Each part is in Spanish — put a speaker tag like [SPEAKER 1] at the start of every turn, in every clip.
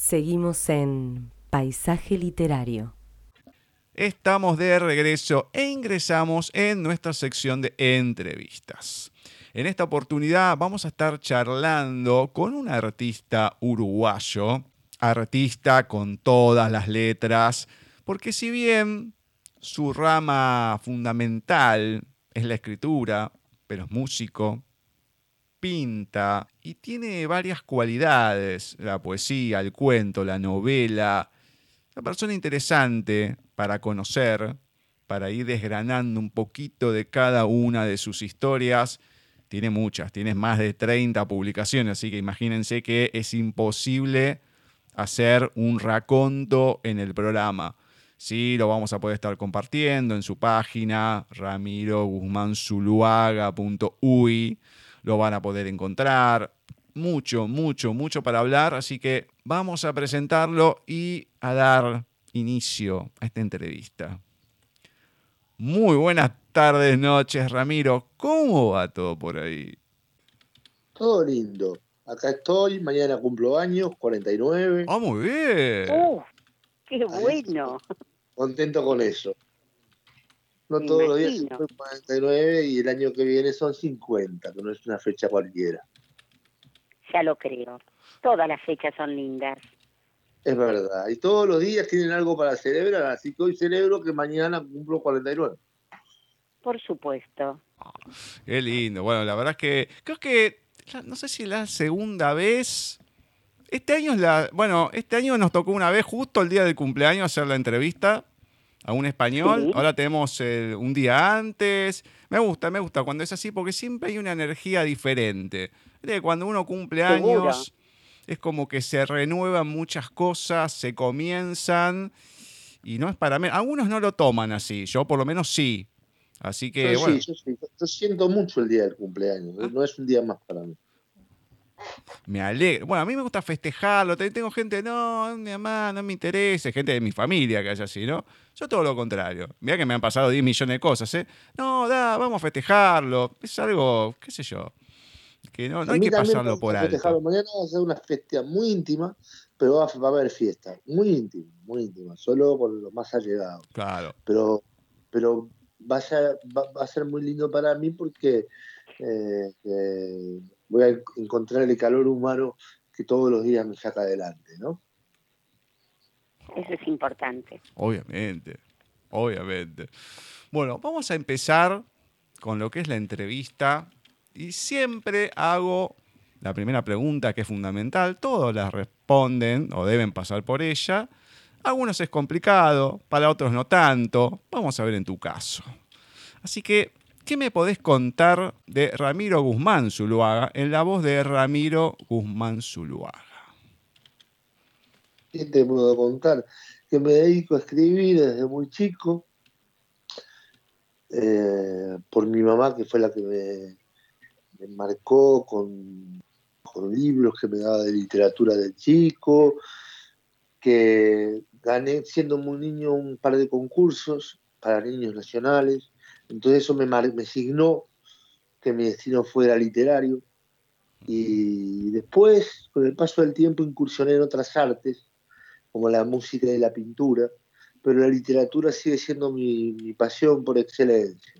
[SPEAKER 1] Seguimos en Paisaje Literario.
[SPEAKER 2] Estamos de regreso e ingresamos en nuestra sección de entrevistas. En esta oportunidad vamos a estar charlando con un artista uruguayo, artista con todas las letras, porque si bien su rama fundamental es la escritura, pero es músico, pinta y tiene varias cualidades, la poesía, el cuento, la novela. Una persona interesante para conocer, para ir desgranando un poquito de cada una de sus historias. Tiene muchas, tiene más de 30 publicaciones, así que imagínense que es imposible hacer un raconto en el programa. Sí, lo vamos a poder estar compartiendo en su página ramiroguzmanzuluaga.ui lo van a poder encontrar. Mucho, mucho, mucho para hablar, así que vamos a presentarlo y a dar inicio a esta entrevista. Muy buenas tardes, noches, Ramiro. ¿Cómo va todo por ahí?
[SPEAKER 3] Todo lindo. Acá estoy, mañana cumplo años, 49.
[SPEAKER 2] Ah, muy bien.
[SPEAKER 4] ¡Oh, qué bueno!
[SPEAKER 3] Contento con eso. No todos los días son 49 y el año que viene son 50, que no es una fecha cualquiera.
[SPEAKER 4] Ya lo creo. Todas las fechas son lindas.
[SPEAKER 3] Es verdad. Y todos los días tienen algo para celebrar, así que hoy celebro que mañana cumplo 49.
[SPEAKER 4] Por supuesto.
[SPEAKER 2] qué lindo. Bueno, la verdad es que creo que, no sé si la segunda vez... Este año es la... Bueno, este año nos tocó una vez justo el día del cumpleaños hacer la entrevista a un español. Ahora tenemos eh, un día antes. Me gusta, me gusta cuando es así porque siempre hay una energía diferente. Cuando uno cumple años es como que se renuevan muchas cosas, se comienzan y no es para mí. Algunos no lo toman así, yo por lo menos sí. Así que
[SPEAKER 3] yo
[SPEAKER 2] bueno.
[SPEAKER 3] Sí, yo, sí. yo siento mucho el día del cumpleaños, ¿eh? no es un día más para mí
[SPEAKER 2] me alegro. Bueno, a mí me gusta festejarlo. Tengo gente, no, mi mamá, no me interesa. Gente de mi familia que haya así, ¿no? Yo todo lo contrario. Mira que me han pasado 10 millones de cosas, ¿eh? No, da, vamos a festejarlo. Es algo, qué sé yo. Que no, no hay que pasarlo por alto.
[SPEAKER 3] Mañana va a ser una fiesta muy íntima, pero va, a haber fiesta. Muy íntima, muy íntima. Solo con los más allegados.
[SPEAKER 2] Claro.
[SPEAKER 3] Pero, pero va, a ser, va, a ser muy lindo para mí porque. Eh, eh, voy a encontrar el calor humano que todos los días me saca adelante, ¿no?
[SPEAKER 4] Eso es importante.
[SPEAKER 2] Obviamente, obviamente. Bueno, vamos a empezar con lo que es la entrevista y siempre hago la primera pregunta que es fundamental, todos la responden o deben pasar por ella. Algunos es complicado, para otros no tanto. Vamos a ver en tu caso. Así que ¿Qué me podés contar de Ramiro Guzmán Zuluaga en la voz de Ramiro Guzmán Zuluaga?
[SPEAKER 3] ¿Qué te puedo contar? Que me dedico a escribir desde muy chico, eh, por mi mamá, que fue la que me, marcó con, con, libros que me daba de literatura del chico, que gané siendo muy niño un par de concursos para niños nacionales entonces eso me, me signó que mi destino fuera literario. Y después, con el paso del tiempo, incursioné en otras artes, como la música y la pintura, pero la literatura sigue siendo mi, pasión por excelencia.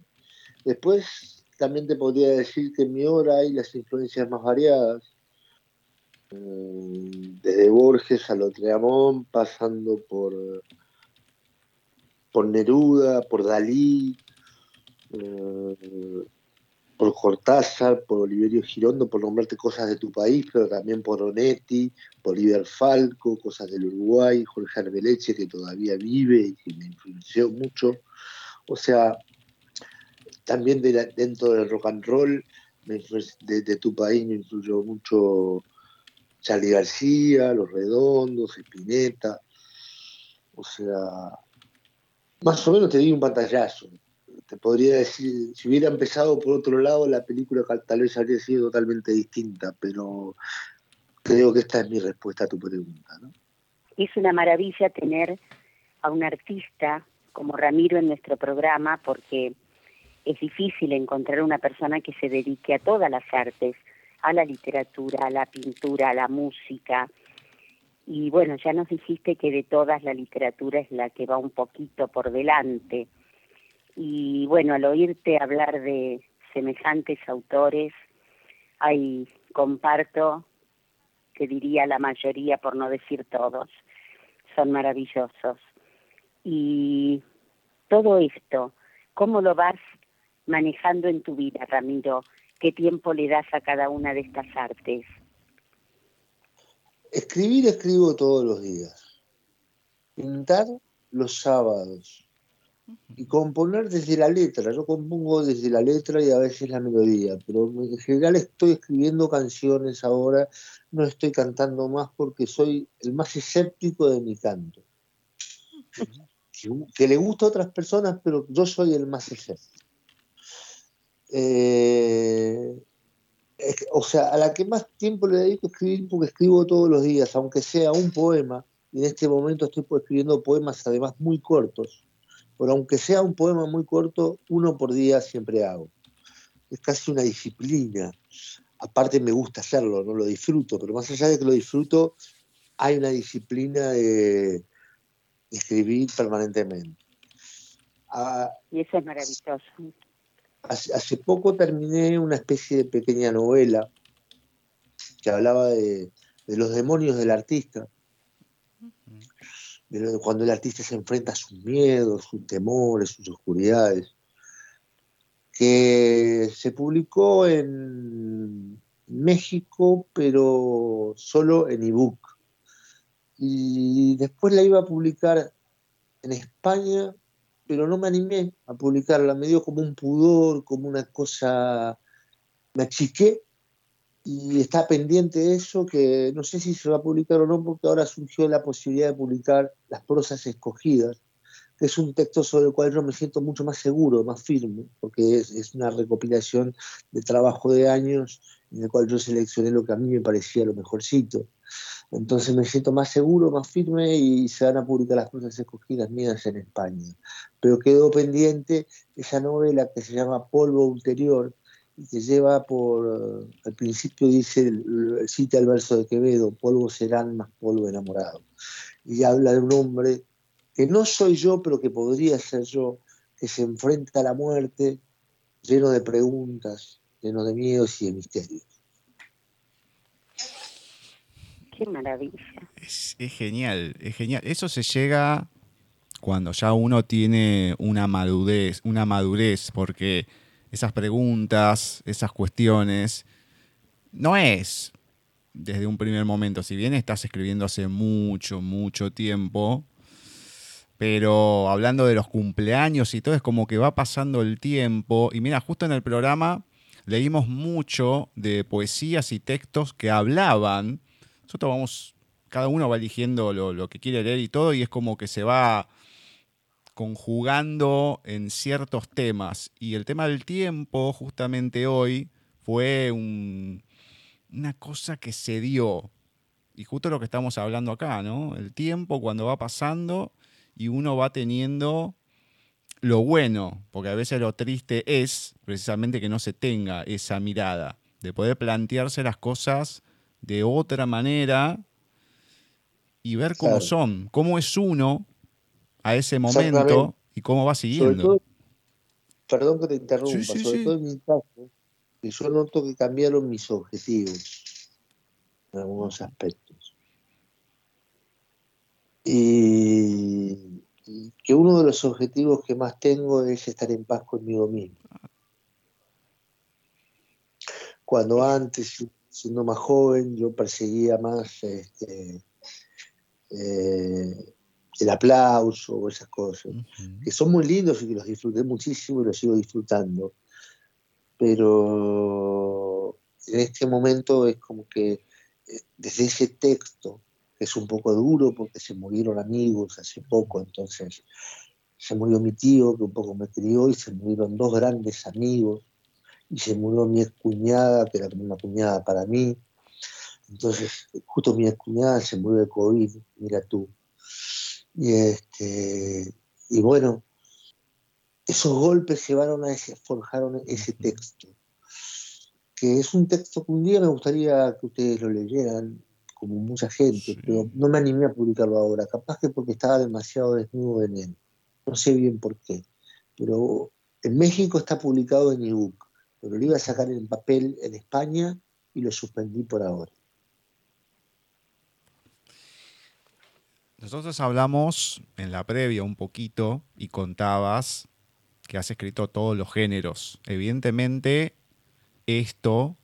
[SPEAKER 3] Después, también te podría decir que en mi obra hay las influencias más variadas, mm, desde Borges a Lotreamón, pasando por, por Neruda, por Dalí, eh, por Cortázar, por Oliverio Girondo, por nombrarte cosas de tu país, pero también por Onetti, por Iber Falco, cosas del Uruguay, Jorge Arbeleche, que todavía vive y que me influenció mucho. O sea, también dentro del rock and roll, de, tu país me influyó mucho Charlie García, Los Redondos, Espineta. O sea, más o menos te di un pantallazo te podría decir, si hubiera empezado por otro lado, la película tal vez habría sido totalmente distinta, pero creo que esta es mi respuesta a tu pregunta.
[SPEAKER 4] Es una maravilla tener a un artista como Ramiro en nuestro programa porque es difícil encontrar una persona que se dedique a todas las artes, a la literatura, a la pintura, a la música, Y bueno, ya nos dijiste que de todas la literatura es la que va un poquito por delante. Y bueno, al oírte hablar de semejantes autores, hay, comparto, que diría la mayoría, por no decir todos, son maravillosos. Y todo esto, ¿cómo lo vas manejando en tu vida, Ramiro? ¿Qué tiempo le das a cada una de estas artes?
[SPEAKER 3] Escribir escribo todos los días. Pintar los sábados. Y componer desde la letra. Yo compongo desde la letra y a veces la melodía, pero en general estoy escribiendo canciones ahora, no estoy cantando más porque soy el más escéptico de mi canto. Que, le gusta a otras personas, pero yo soy el más escéptico. Eh, o sea, a la que más tiempo le dedico a escribir, porque escribo todos los días, aunque sea un poema, y en este momento estoy escribiendo poemas además muy cortos, pero aunque sea un poema muy corto, uno por día siempre hago. Es casi una disciplina. Aparte me gusta hacerlo, no lo disfruto, pero más allá de que lo disfruto, hay una disciplina de, escribir permanentemente.
[SPEAKER 4] Ah, y eso es maravilloso
[SPEAKER 3] hace, poco terminé una especie de pequeña novela que hablaba de, los demonios del artista, cuando el artista se enfrenta a sus miedos, sus temores, sus oscuridades, que se publicó en México, pero solo en ebook. Y después la iba a publicar en España pero no me animé a publicarla, me dio como un pudor, como una cosa, me achiqué y está pendiente eso, que no sé si se va a publicar o no, porque ahora surgió la posibilidad de publicar Las prosas escogidas, que es un texto sobre el cual yo me siento mucho más seguro, más firme, porque es, es una recopilación de trabajo de años en el cual yo seleccioné lo que a mí me parecía lo mejorcito. Entonces me siento más seguro, más firme y se van a publicar las cosas escogidas mías en España. Pero quedó pendiente esa novela que se llama Polvo Ulterior y que lleva por, al principio dice, cita el verso de Quevedo, polvo serán más polvo enamorado. Y habla de un hombre que no soy yo, pero que podría ser yo, que se enfrenta a la muerte lleno de preguntas, lleno de miedos y de misterios.
[SPEAKER 4] Qué maravilla.
[SPEAKER 2] Es, genial, es genial. Eso se llega cuando ya uno tiene una madurez, una madurez, porque esas preguntas, esas cuestiones, no es desde un primer momento. Si bien estás escribiendo hace mucho, mucho tiempo, pero hablando de los cumpleaños y todo, es como que va pasando el tiempo. Y mira, justo en el programa leímos mucho de poesías y textos que hablaban nosotros vamos, cada uno va eligiendo lo, que quiere leer y todo, y es como que se va conjugando en ciertos temas. Y el tema del tiempo, justamente hoy, fue una cosa que se dio. Y justo lo que estamos hablando acá, ¿no? El tiempo cuando va pasando y uno va teniendo lo bueno, porque a veces lo triste es precisamente que no se tenga esa mirada, de poder plantearse las cosas de otra manera y ver cómo son, cómo es uno a ese momento y cómo va siguiendo.
[SPEAKER 3] perdón que te interrumpa, sobre todo en mi caso, que yo noto que cambiaron mis objetivos en algunos aspectos. Y, y que uno de los objetivos que más tengo es estar en paz conmigo mismo. Cuando antes siendo más joven, yo perseguía más este, eh, el aplauso o esas cosas, que son muy lindos y que los disfruté muchísimo y los sigo disfrutando. Pero en este momento es como que eh, desde ese texto, que es un poco duro porque se murieron amigos hace poco, entonces se murió mi tío que un poco me crió y se murieron dos grandes amigos y se murió mi cuñada, que era como una cuñada para mí. Entonces, justo mi cuñada se murió de COVID, mira tú. Y, este, y bueno, esos golpes llevaron a ese, forjaron ese texto, que es un texto que un día me gustaría que ustedes lo leyeran, como mucha gente, pero no me animé a publicarlo ahora, capaz que porque estaba demasiado desnudo en él, no sé bien por qué, pero en México está publicado en ebook, pero lo iba a sacar en papel en España y lo suspendí por ahora.
[SPEAKER 2] Nosotros hablamos en la previa un poquito y contabas que has escrito todos los géneros. Evidentemente, esto,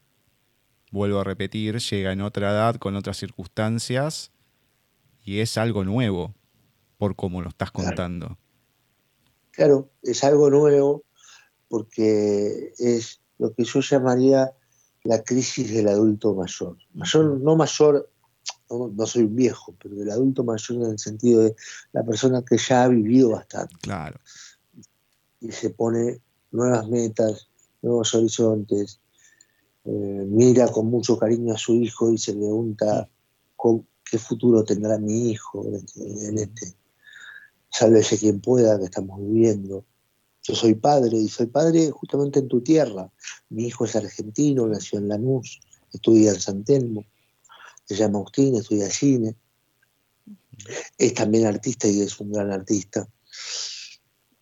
[SPEAKER 2] vuelvo a repetir, llega en otra edad, con otras circunstancias, y es algo nuevo, por cómo lo estás contando.
[SPEAKER 3] Claro, es algo nuevo porque es lo que yo llamaría la crisis del adulto mayor. Mayor, no mayor no, soy un viejo, pero del adulto mayor en el sentido de la persona que ya ha vivido bastante.
[SPEAKER 2] Claro.
[SPEAKER 3] Y se pone nuevas metas, nuevos horizontes, eh, mira con mucho cariño a su hijo y se pregunta con, qué futuro tendrá mi hijo en este, en este sálvese quien pueda que estamos viviendo. Yo soy padre y soy padre justamente en tu tierra. Mi hijo es argentino, nació en Lanús, estudia en San Telmo se llama Agustín, estudia cine, es también artista y es un gran artista.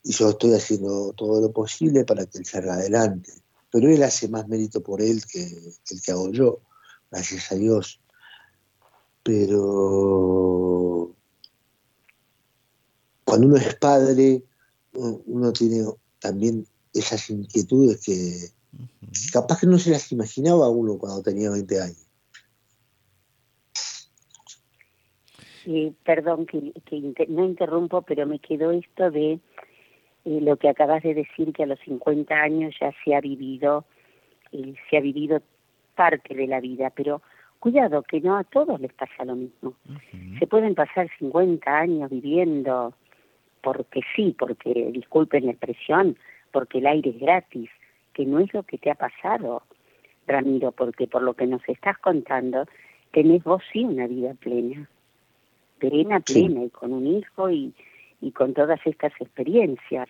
[SPEAKER 3] Y yo estoy haciendo todo lo posible para que él salga adelante. Pero él hace más mérito por él que, el que hago yo, gracias a Dios. Pero cuando uno es padre, uno tiene también esas inquietudes que capaz que no se las imaginaba uno cuando tenía 20 años.
[SPEAKER 4] Perdón que, no interrumpo, pero me quedó esto de eh, lo que acabas de decir, que a los 50 años ya se ha vivido, eh, se ha vivido parte de la vida, pero cuidado, que no a todos les pasa lo mismo. Se pueden pasar 50 años viviendo porque sí, porque, disculpen la expresión, porque el aire es gratis, que no es lo que te ha pasado, Ramiro, porque por lo que nos estás contando, tenés vos sí una vida plena plena, plena, y con un hijo y, y con todas estas experiencias.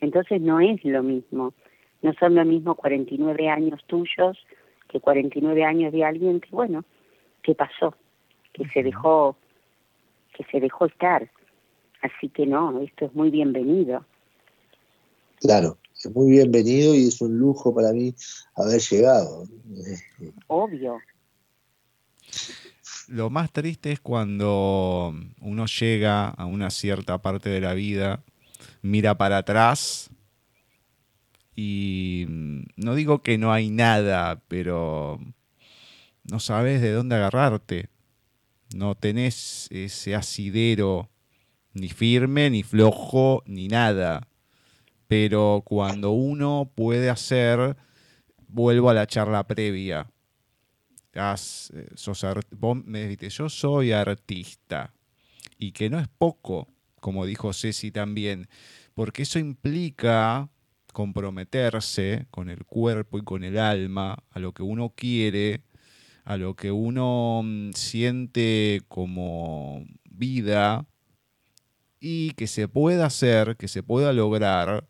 [SPEAKER 4] Entonces no es lo mismo, no son lo mismo 49 años tuyos que 49 años de alguien que, bueno, que pasó, que se dejó, que se dejó estar. Así que no, esto es muy bienvenido.
[SPEAKER 3] Claro, es muy bienvenido y es un lujo para mí haber llegado.
[SPEAKER 4] Obvio.
[SPEAKER 2] Lo más triste es cuando uno llega a una cierta parte de la vida, mira para atrás y mm, no digo que no hay nada, pero no sabes de dónde agarrarte. No tenés ese asidero ni firme, ni flojo, ni nada. Pero cuando uno puede hacer, vuelvo a la charla previa, eh, sos yo soy artista. Y que no es poco, como dijo Ceci también, porque eso implica comprometerse con el cuerpo y con el alma a lo que uno quiere, a lo que uno mm, siente como vida y que se pueda hacer, que se pueda lograr,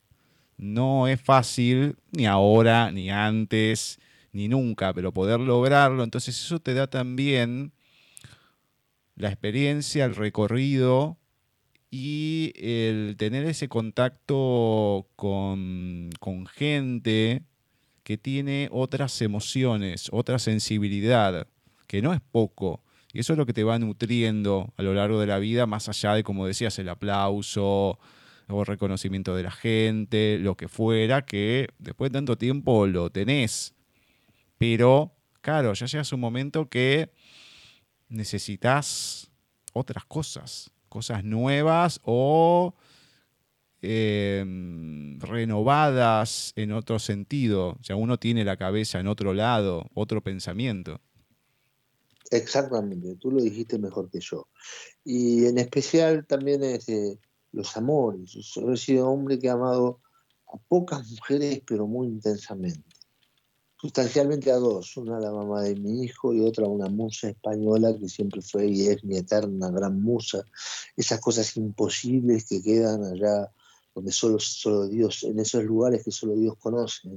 [SPEAKER 2] no es fácil ni ahora ni antes ni nunca, pero poder lograrlo, entonces eso te da también la experiencia, el recorrido y el tener ese contacto con, con gente que tiene otras emociones, otra sensibilidad, que no es poco. Y eso es lo que te va nutriendo a lo largo de la vida, más allá de, como decías, el aplauso o reconocimiento de la gente, lo que fuera, que después de tanto tiempo lo tenés. Pero, claro, ya llega un momento que necesitas otras cosas, cosas nuevas o em, renovadas en otro sentido. O sea, uno tiene la cabeza en otro lado, otro pensamiento.
[SPEAKER 3] Exactamente, tú lo dijiste mejor que yo. Y en especial también es los amores. Yo he sido hombre que ha amado a pocas mujeres, pero muy intensamente sustancialmente a dos, una la mamá de mi hijo y otra una musa española que siempre fue y es mi eterna gran musa. Esas cosas imposibles que quedan allá donde solo, solo Dios, en esos lugares que solo Dios conoce.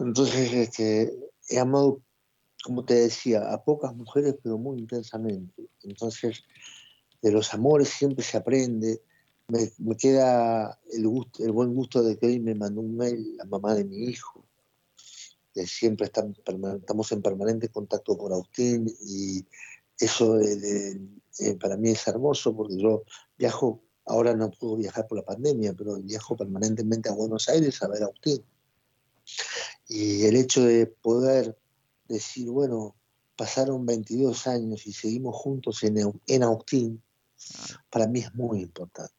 [SPEAKER 3] Entonces, este, he amado como te decía, a pocas mujeres, pero muy intensamente. Entonces, de los amores siempre se aprende. Me, queda el, gusto, el buen gusto de que hoy me mandó un mail la mamá de mi hijo. Que siempre estamos en permanente contacto con Agustín y eso eh, eh, para mí es hermoso porque yo viajo, ahora no puedo viajar por la pandemia, pero viajo permanentemente a Buenos Aires a ver a Agustín. Y el hecho de poder decir, bueno, pasaron 22 años y seguimos juntos en, en Agustín, para mí es muy importante.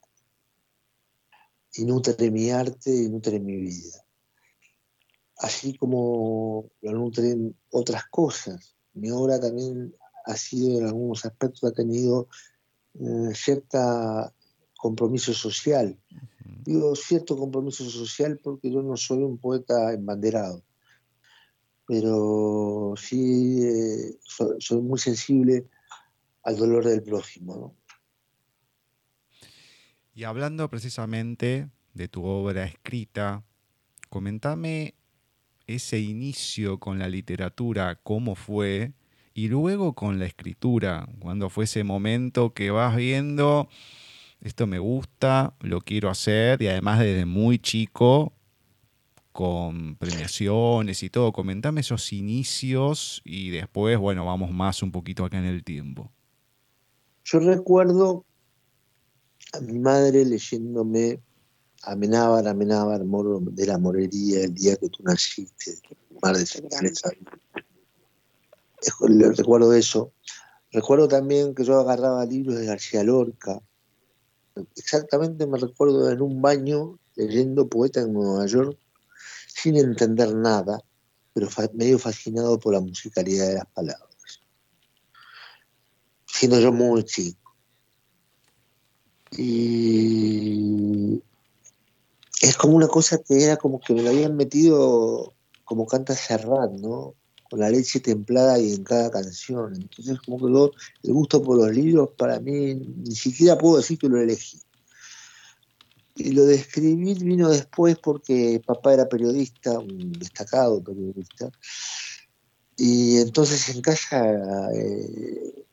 [SPEAKER 3] Y nutre mi arte y nutre mi vida. Así como lo nutren otras cosas. Mi obra también ha sido, en algunos aspectos, ha tenido eh, cierta compromiso social. Digo cierto compromiso social porque yo no soy un poeta embanderado pero sí eh, soy, muy sensible al dolor del prójimo.
[SPEAKER 2] Y hablando precisamente de tu obra escrita, comentame ese inicio con la literatura, cómo fue, y luego con la escritura, cuando fue ese momento que vas viendo, esto me gusta, lo quiero hacer, y además desde muy chico con premiaciones y todo. Comentame esos inicios y después, bueno, vamos más un poquito acá en el tiempo.
[SPEAKER 3] Yo recuerdo a mi madre leyéndome Amenábar, Amenábar, Moro de la Morería, el día que tú naciste, mar de Recuerdo eso. Recuerdo también que yo agarraba libros de García Lorca. Exactamente me recuerdo en un baño leyendo Poeta en Nueva York sin entender nada, pero medio fascinado por la musicalidad de las palabras. Siendo yo muy chico. Y es como una cosa que era como que me lo habían metido como canta Serrat, ¿no? Con la leche templada y en cada canción. Entonces, como que el gusto por los libros, para mí, ni siquiera puedo decir que lo elegí. Y lo de escribir vino después porque papá era periodista, un destacado periodista. Y entonces en casa eh,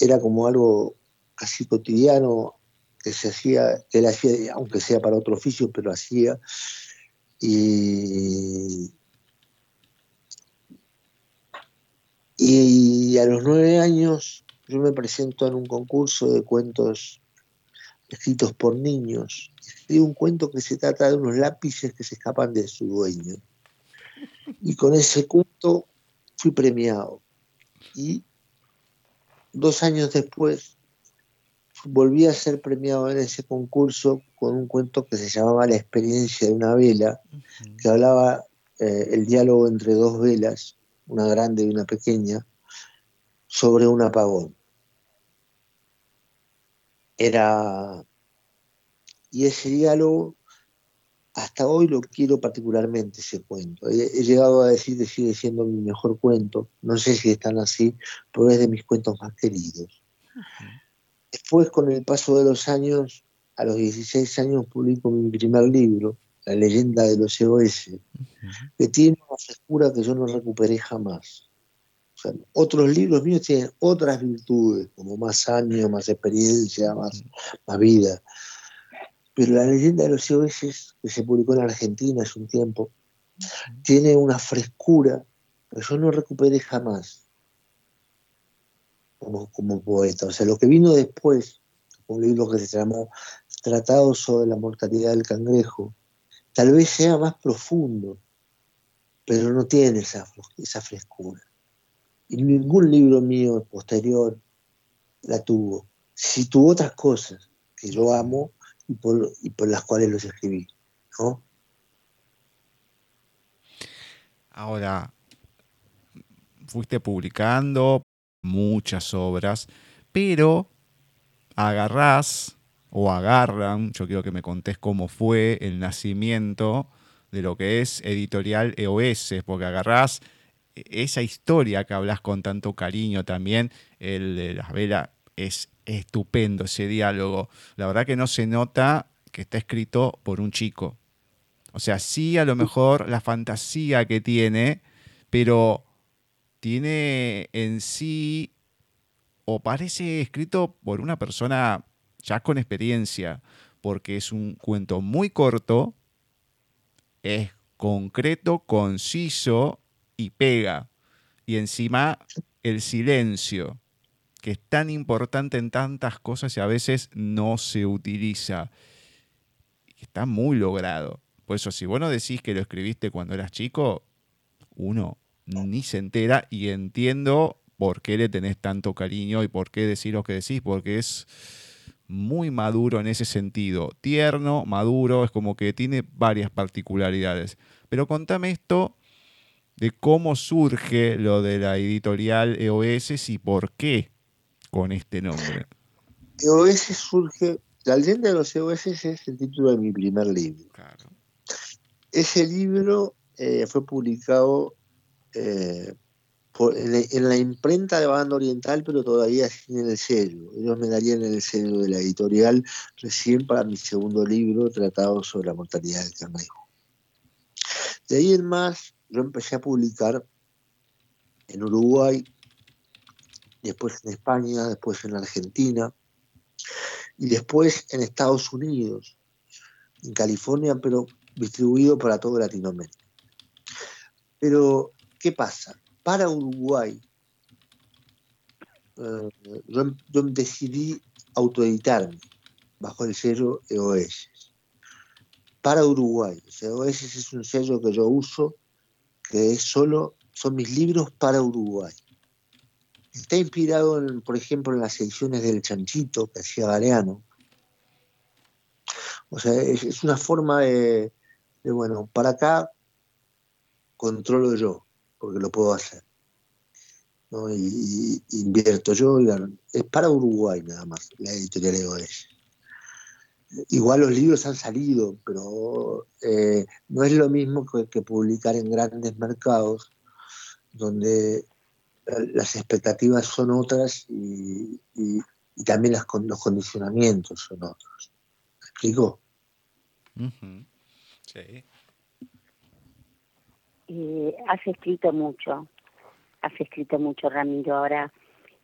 [SPEAKER 3] era como algo casi cotidiano que se hacía, que él hacía, aunque sea para otro oficio, pero hacía. Y, y a los nueve años yo me presento en un concurso de cuentos escritos por niños un cuento que se trata de unos lápices que se escapan de su dueño. Y con ese cuento fui premiado. Y dos años después volví a ser premiado en ese concurso con un cuento que se llamaba La experiencia de una vela, que hablaba eh, el diálogo entre dos velas, una grande y una pequeña, sobre un apagón. Era y ese diálogo, hasta hoy lo quiero particularmente, ese cuento. He, llegado a decir que sigue siendo mi mejor cuento. No sé si están así, pero es de mis cuentos más queridos. Después, con el paso de los años, a los 16 años publico mi primer libro, La leyenda de los EOS, que tiene una frescura que yo no recuperé jamás. otros libros míos tienen otras virtudes, como más años, más experiencia, más, más vida. Pero la leyenda de los COS, que se publicó en Argentina hace un tiempo, tiene una frescura que yo no recuperé jamás como, poeta. O sea, lo que vino después, un libro que se llamó Tratado sobre la mortalidad del cangrejo, tal vez sea más profundo, pero no tiene esa, esa frescura. Y ningún libro mío posterior la tuvo. Si tuvo otras cosas que yo amo, y por, las cuales los escribí.
[SPEAKER 2] Ahora, fuiste publicando muchas obras, pero agarrás o agarran, yo quiero que me contés cómo fue el nacimiento de lo que es editorial EOS, porque agarrás esa historia que hablas con tanto cariño también, el de las velas, es estupendo ese diálogo. La verdad que no se nota que está escrito por un chico. O sea, sí a lo mejor la fantasía que tiene, pero tiene en sí, o parece escrito por una persona ya con experiencia, porque es un cuento muy corto, es concreto, conciso y pega. Y encima el silencio, que es tan importante en tantas cosas y a veces no se utiliza. Está muy logrado. Por eso, si vos no decís que lo escribiste cuando eras chico, uno ni se entera y entiendo por qué le tenés tanto cariño y por qué decís lo que decís, porque es muy maduro en ese sentido. Tierno, maduro, es como que tiene varias particularidades. Pero contame esto de cómo surge lo de la editorial EOS y por qué con este nombre.
[SPEAKER 3] EOS surge, La leyenda de los EOS es el título de mi primer libro. Ese libro eh, fue publicado eh, en, la imprenta de Banda Oriental, pero todavía sin el sello. Ellos me darían el sello de la editorial recién para mi segundo libro, tratado sobre la mortalidad del cangrejo. De ahí en más, yo empecé a publicar en Uruguay, después en España, después en Argentina y después en Estados Unidos, en California, pero distribuido para toda Latinoamérica. Pero, ¿qué pasa? Para Uruguay, eh, yo, decidí autoeditarme bajo el sello EOS. Para Uruguay, EOS es un sello que yo uso que es solo, son mis libros para Uruguay. Está inspirado, por ejemplo, en las ediciones del Chanchito que hacía Galeano. O sea, es, una forma de, bueno, para acá controlo yo, porque lo puedo hacer. Y, invierto yo, es para Uruguay nada más, la editorial EOS. Igual los libros han salido, pero eh, no es lo mismo que, publicar en grandes mercados, donde eh, las expectativas son otras y, también las, los condicionamientos son otros. ¿Me explico?
[SPEAKER 4] Sí. Eh, has escrito mucho, has escrito mucho, Ramiro. Ahora,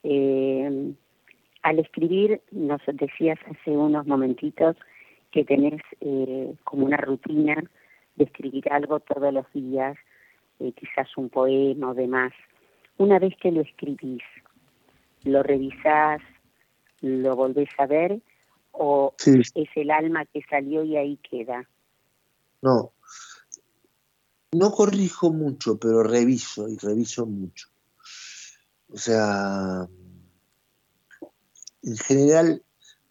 [SPEAKER 4] al escribir, nos decías hace unos momentitos que tenés eh, como una rutina de escribir algo todos los días, eh, quizás un poema o demás. Una vez que lo escribís, ¿lo revisás, lo volvés a ver o es el alma que salió y ahí queda?
[SPEAKER 3] No, no corrijo mucho, pero reviso y reviso mucho. O sea, en general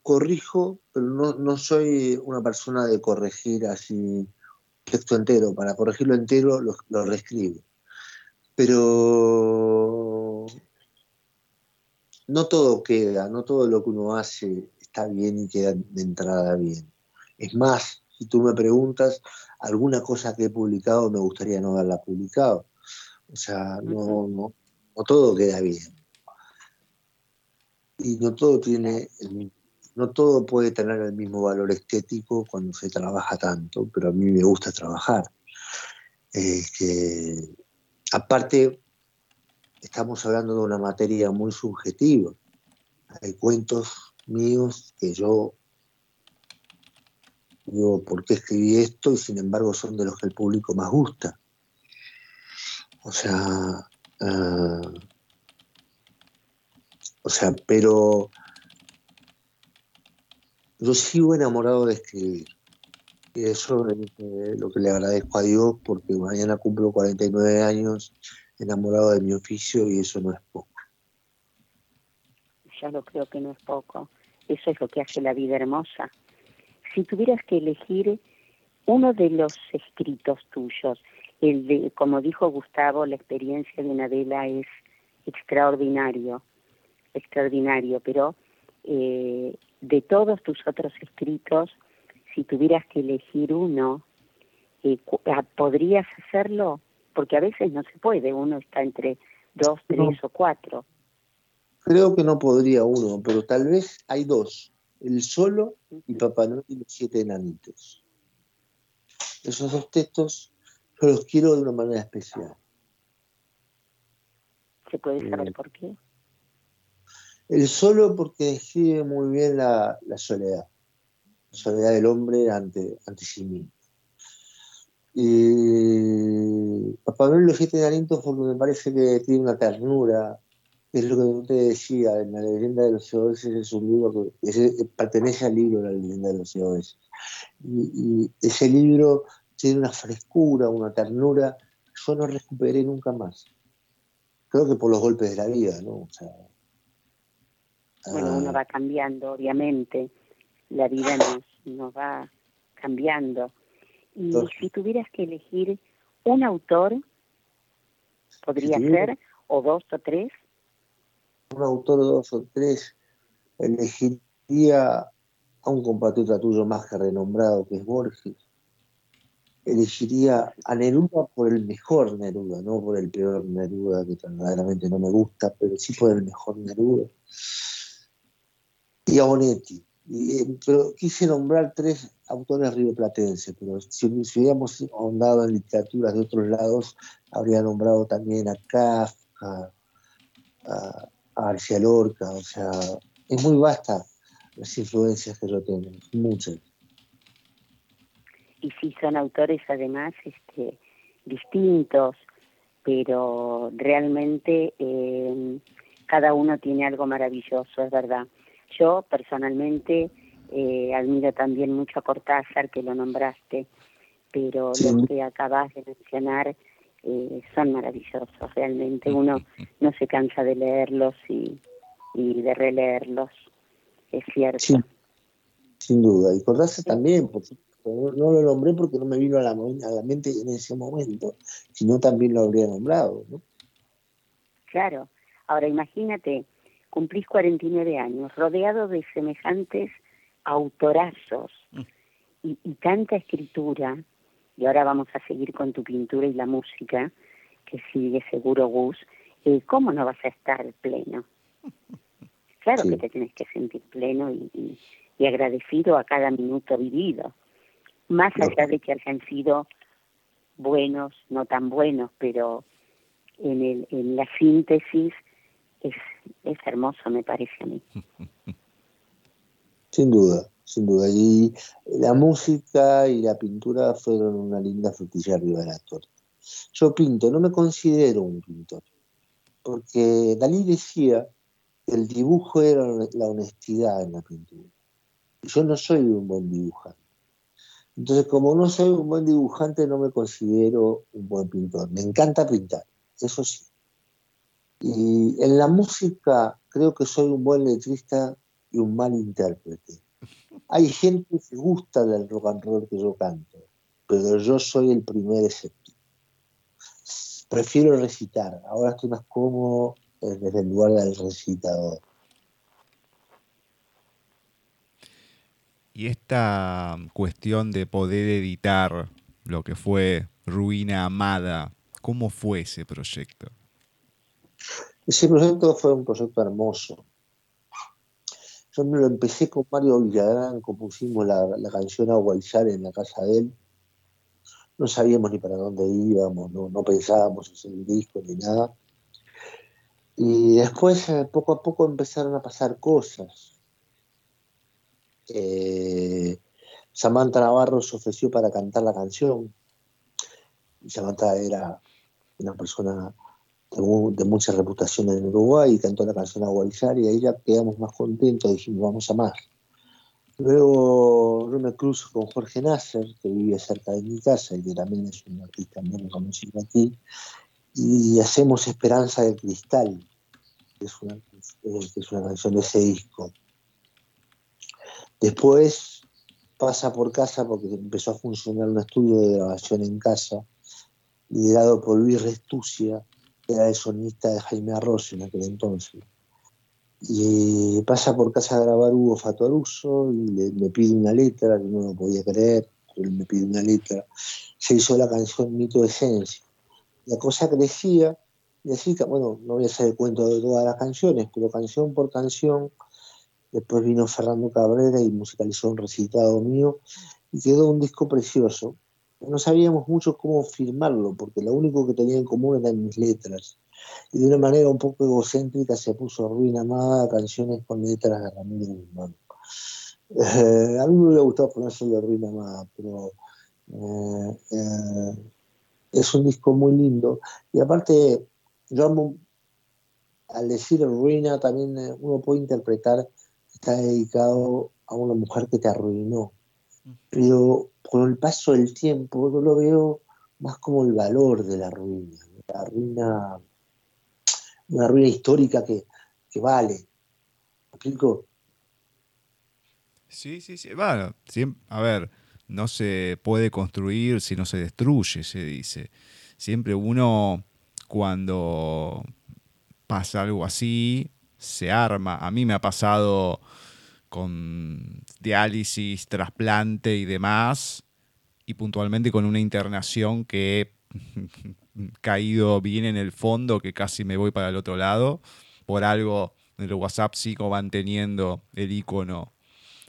[SPEAKER 3] corrijo, pero no, soy una persona de corregir así texto entero. Para corregirlo entero lo, reescribo. Pero no todo queda, no todo lo que uno hace está bien y queda de entrada bien. Es más, si tú me preguntas, alguna cosa que he publicado me gustaría no haberla publicado. O sea, no, no, no todo queda bien y no todo tiene no todo puede tener el mismo valor estético cuando se trabaja tanto, pero a mí me gusta trabajar. Este, aparte, estamos hablando de una materia muy subjetiva. Hay cuentos míos que yo digo, ¿por qué escribí esto? Y sin embargo son de los que el público más gusta. O sea, ah, o sea, pero yo sigo enamorado de escribir. Y eso es lo que le agradezco a Dios porque mañana cumplo 49 años enamorado de mi oficio y eso no es poco.
[SPEAKER 4] Ya lo creo que no es poco. Eso es lo que hace la vida hermosa. Si tuvieras que elegir uno de los escritos tuyos, el de, como dijo Gustavo, la experiencia de una vela es extraordinario extraordinario, pero eh, de todos tus otros escritos, si tuvieras que elegir uno, eh, ah, ¿podrías hacerlo? Porque a veces no se puede, uno está entre dos, tres o cuatro.
[SPEAKER 3] Creo que no podría uno, pero tal vez hay dos, el solo y Papá Noel y los siete enanitos. Esos dos textos yo los quiero de una manera especial.
[SPEAKER 4] ¿Se puede saber por qué?
[SPEAKER 3] El solo porque describe muy bien la, soledad, la soledad del hombre ante, ante sí mismo. Y Papá Noel los siete alientos porque me parece que tiene una ternura, es lo que usted decía, en la leyenda de los Oasis es un libro que pertenece al libro la leyenda de los Oasis. Y, y, ese libro tiene una frescura, una ternura yo no recuperé nunca más. Creo que por los golpes de la vida, ¿no? O sea,
[SPEAKER 4] bueno, uno ah. va cambiando, obviamente, la vida nos, nos va cambiando. Y si tuvieras que elegir un autor, podría ser, o dos o tres.
[SPEAKER 3] Un autor, dos o tres, elegiría a un compatriota tuyo más que renombrado, que es Borges. Elegiría a Neruda por el mejor Neruda, no por el peor Neruda, que verdaderamente no me gusta, pero sí por el mejor Neruda y a Bonetti. Eh, pero quise nombrar tres autores rioplatenses, pero si, hubiéramos ahondado en literaturas de otros lados, habría nombrado también a Kafka, a, García Lorca, o sea, es muy vasta las influencias que yo tengo, muchas.
[SPEAKER 4] Y sí, son autores además este, distintos, pero realmente eh, cada uno tiene algo maravilloso, es verdad. Yo personalmente eh, admiro también mucho a Cortázar, que lo nombraste, pero los que acabas de mencionar eh, son maravillosos, realmente. Uno no se cansa de leerlos y, de releerlos, es cierto.
[SPEAKER 3] sin duda. Y Cortázar también, porque no lo nombré porque no me vino a la, a la mente en ese momento, sino también lo habría nombrado, ¿no?
[SPEAKER 4] Claro. Ahora imagínate, cumplís 49 años, rodeado de semejantes autorazos mm. y, tanta escritura, y ahora vamos a seguir con tu pintura y la música, que sigue seguro Gus, eh, ¿cómo no vas a estar pleno? Claro que te tienes que sentir pleno y, agradecido a cada minuto vivido, más allá de que hayan sido buenos, no tan buenos, pero en, el, en la síntesis es, es hermoso, me parece a mí.
[SPEAKER 3] Sin duda, sin duda. Y la música y la pintura fueron una linda frutilla arriba de la torta. Yo pinto, no me considero un pintor, porque Dalí decía que el dibujo era la honestidad en la pintura. Yo no soy un buen dibujante. Entonces, como no soy un buen dibujante, no me considero un buen pintor. Me encanta pintar, eso sí. Y en la música creo que soy un buen letrista y un mal intérprete. Hay gente que gusta del rock and roll que yo canto, pero yo soy el primer escéptico. Prefiero recitar, ahora estoy más cómodo desde el lugar del recitador.
[SPEAKER 2] Y esta cuestión de poder editar lo que fue Ruina Amada, ¿cómo fue ese proyecto?
[SPEAKER 3] Ese proyecto fue un proyecto hermoso. Yo me lo empecé con Mario Villadrán, compusimos la, canción Agua y Sal en la casa de él. No sabíamos ni para dónde íbamos, no, pensábamos hacer el disco ni nada. Y después, eh, poco a poco, empezaron a pasar cosas. Eh, Samantha Navarro se ofreció para cantar la canción. Samantha era una persona de, mucha reputación en Uruguay y cantó la canción Aguayzar y ahí ya quedamos más contentos, dijimos vamos a más. Luego yo me con Jorge Nasser, que vive cerca de mi casa y que también es un artista muy reconocido aquí, y hacemos Esperanza del Cristal, es una, que es una canción de ese disco. Después pasa por casa porque empezó a funcionar un estudio de grabación en casa, liderado por Luis Restucia, era el sonista de Jaime Arroz en aquel entonces. Y pasa por casa a grabar Hugo Fatoruso y le, me pide una letra, que no lo podía creer, pero él me pide una letra. Se hizo la canción Mito de Esencia. La cosa crecía, y así, bueno, no voy a hacer el cuento de todas las canciones, pero canción por canción, después vino Fernando Cabrera y musicalizó un recitado mío, y quedó un disco precioso, no sabíamos mucho cómo firmarlo, porque lo único que tenía en común eran mis letras. y de una manera un poco egocéntrica se puso Ruina Amada, canciones con letras de Ramírez Guzmán. Eh, a mí me hubiera gustado poner solo Ruina Amada, pero eh, eh, es un disco muy lindo. Y aparte, yo amo, al decir Ruina, también uno puede interpretar que está dedicado a una mujer que te arruinó. Pero con el paso del tiempo, yo lo veo más como el valor de la ruina, la ruina una ruina histórica que, vale. ¿Me explico?
[SPEAKER 2] Sí, sí, sí. Bueno, a ver, no se puede construir si no se destruye, se dice. Siempre uno, cuando pasa algo así, se arma. A mí me ha pasado con diálisis, trasplante y demás, y puntualmente con una internación que caído bien en el fondo que casi me voy para el otro lado. Por algo en el WhatsApp sigo manteniendo el icono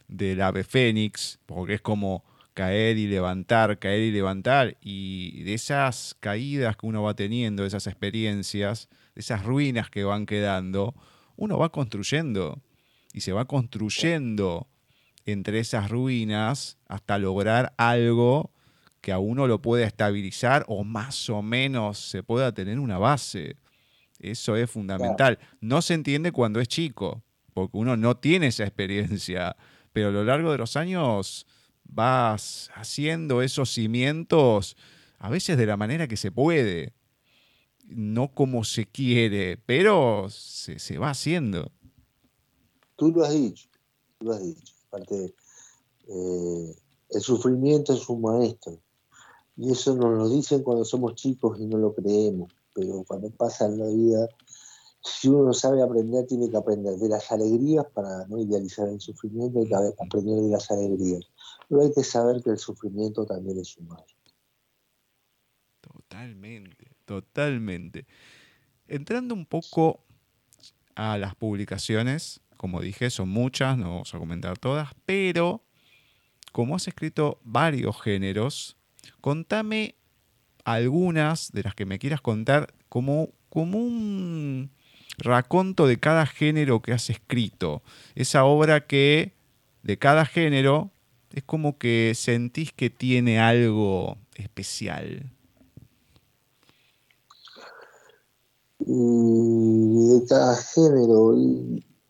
[SPEAKER 2] del ave fénix, porque es como caer y levantar, caer y levantar. Y de esas caídas que uno va teniendo, esas experiencias, de esas ruinas que van quedando, uno va construyendo y se va construyendo entre esas ruinas hasta lograr algo que a uno lo pueda estabilizar o más o menos se pueda tener una base. Eso es fundamental. No se entiende cuando es chico, porque uno no tiene esa experiencia, pero a lo largo de los años vas haciendo esos cimientos a veces de la manera que se puede, no como se quiere, pero se, va haciendo.
[SPEAKER 3] Tú lo has dicho, tú lo has dicho. Aparte, eh, el sufrimiento es un maestro. Y eso nos lo dicen cuando somos chicos y no lo creemos, pero cuando pasa en la vida, si uno sabe aprender, tiene que aprender de las alegrías para no idealizar el sufrimiento, hay que aprender de las alegrías. Pero hay que saber que el sufrimiento también es humano.
[SPEAKER 2] Totalmente, totalmente. Entrando un poco a las publicaciones, como dije, son muchas, no vamos a comentar todas, pero como has escrito varios géneros, Contame algunas de las que me quieras contar como, como un raconto de cada género que has escrito. Esa obra que de cada género es como que sentís que tiene algo especial.
[SPEAKER 3] de cada género.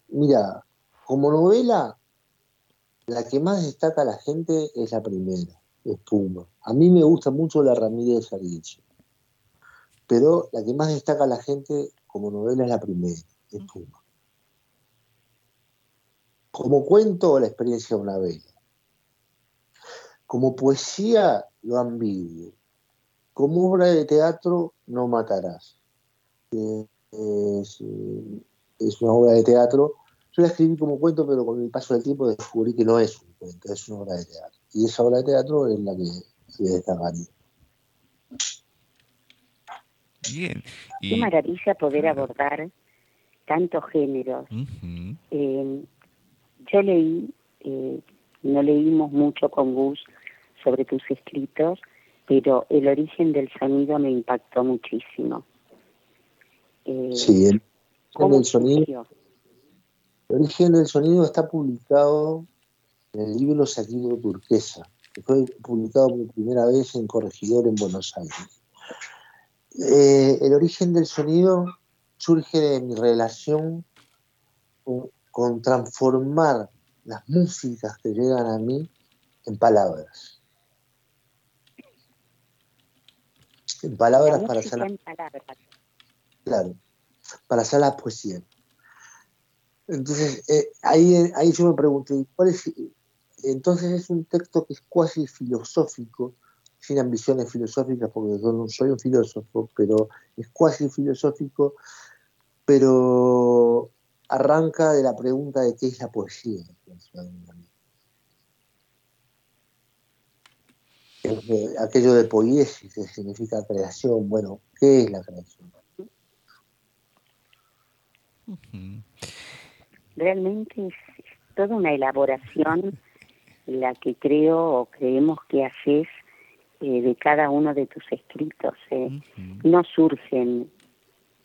[SPEAKER 3] Mira, como novela, la que más destaca a la gente es la primera espuma. A mí me gusta mucho la Ramírez Ariche, pero la que más destaca a la gente como novela es la primera, espuma. Como cuento, la experiencia de una vela. Como poesía, lo ambiguo. Como obra de teatro, no matarás. Es, es una obra de teatro. Yo la escribí como cuento, pero con el paso del tiempo descubrí que no es un cuento, es una obra de teatro y esa obra de teatro es la que se destacaría.
[SPEAKER 2] Bien.
[SPEAKER 4] Qué maravilla poder abordar tantos géneros. Eh, yo leí, eh, no leímos mucho con Gus sobre tus escritos, pero el origen del sonido me impactó muchísimo.
[SPEAKER 3] Eh, sí, el, el, sonido, el origen del sonido está publicado en el libro Saquillo Turquesa, que fue publicado por primera vez en Corregidor en Buenos Aires. Eh, el origen del sonido surge de mi relación con, transformar las músicas que llegan a mí en palabras. En palabras para hacer la, Claro, para hacer la poesía. Entonces, eh, ahí, ahí yo me pregunté, ¿cuál es entonces es un texto que es cuasi filosófico, sin ambiciones filosóficas, porque yo no soy un filósofo, pero es cuasi filosófico, pero arranca de la pregunta de qué es la poesía. Aquello de poiesis, que significa creación, bueno, ¿qué es la creación?
[SPEAKER 4] Realmente es toda una elaboración la que creo o creemos que haces eh, de cada uno de tus escritos. Eh. No surgen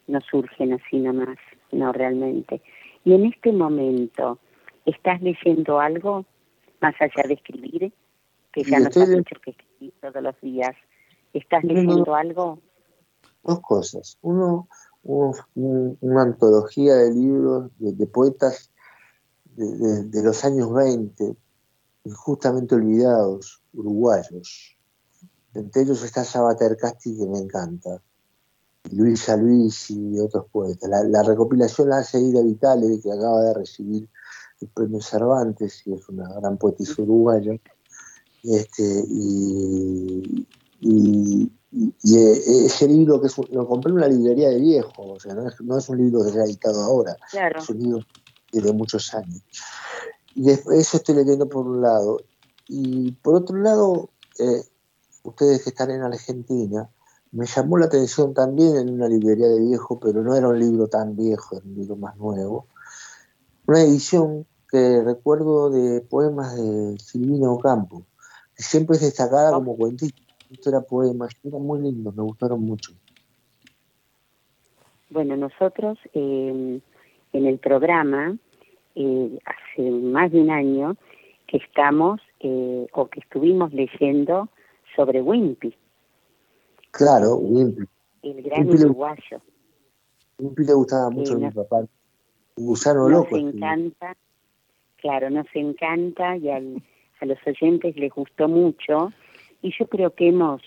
[SPEAKER 4] no surgen así nomás, no realmente. Y en este momento, ¿estás leyendo algo más allá de escribir? Que ya no has dicho que escribís todos los días. ¿Estás leyendo algo?
[SPEAKER 3] Dos cosas. Uno, una antología de libros de, poetas de, los años 20, injustamente olvidados, uruguayos. Entre ellos está Sabater Casti, que me encanta, Luisa Luis y otros poetas. La, recopilación la hace Ida Vitale, que acaba de recibir el premio Cervantes, y es una gran poetisa uruguaya. Este, y, eh, ese libro que lo compré en una librería de viejo, o sea, no es, un libro que se ha editado ahora, es un libro de muchos años. Y eso estoy leyendo por un lado. Y por otro lado, eh, ustedes que están en Argentina, me llamó la atención también en una librería de viejo, pero no era un libro tan viejo, era un libro más nuevo, una edición que recuerdo de poemas de Silvina Ocampo, que siempre es destacada como cuentista. Esto era poemas, eran muy lindos, me gustaron mucho.
[SPEAKER 4] Bueno, nosotros eh, en el programa, eh, hace más de un año, que estamos eh, o que estuvimos leyendo sobre Wimpy.
[SPEAKER 3] Claro, Wimpy.
[SPEAKER 4] El gran uruguayo.
[SPEAKER 3] Wimpy le gustaba mucho a mi papá. Un gusano
[SPEAKER 4] nos
[SPEAKER 3] loco.
[SPEAKER 4] Nos encanta, claro, nos encanta y a los oyentes les gustó mucho. Y yo creo que hemos,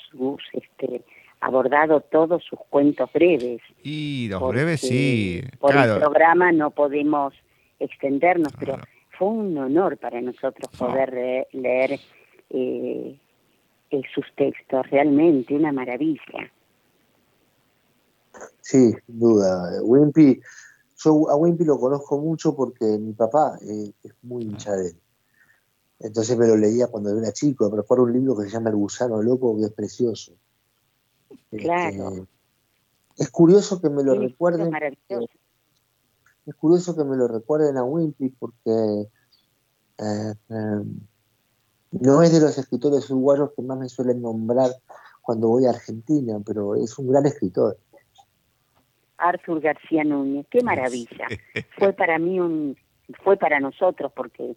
[SPEAKER 4] este, abordado todos sus cuentos breves.
[SPEAKER 2] Y los breves sí.
[SPEAKER 4] Por el programa no podemos extendernos, pero fue un honor para nosotros poder leer eh, sus textos, realmente una maravilla.
[SPEAKER 3] Sí, sin duda. Wimpy, yo a Wimpy lo conozco mucho porque mi papá eh, es muy hincha de él. Entonces me lo leía cuando era chico, pero por un libro que se llama El gusano loco, que es precioso.
[SPEAKER 4] Claro.
[SPEAKER 3] Este, es curioso que me lo recuerden. Es curioso que me lo recuerden a Wimpy porque eh, em, no es de los escritores uruguayos que más me suelen nombrar cuando voy a Argentina, pero es un gran escritor.
[SPEAKER 4] Arthur García Núñez, qué maravilla. fue para mí un, fue para nosotros porque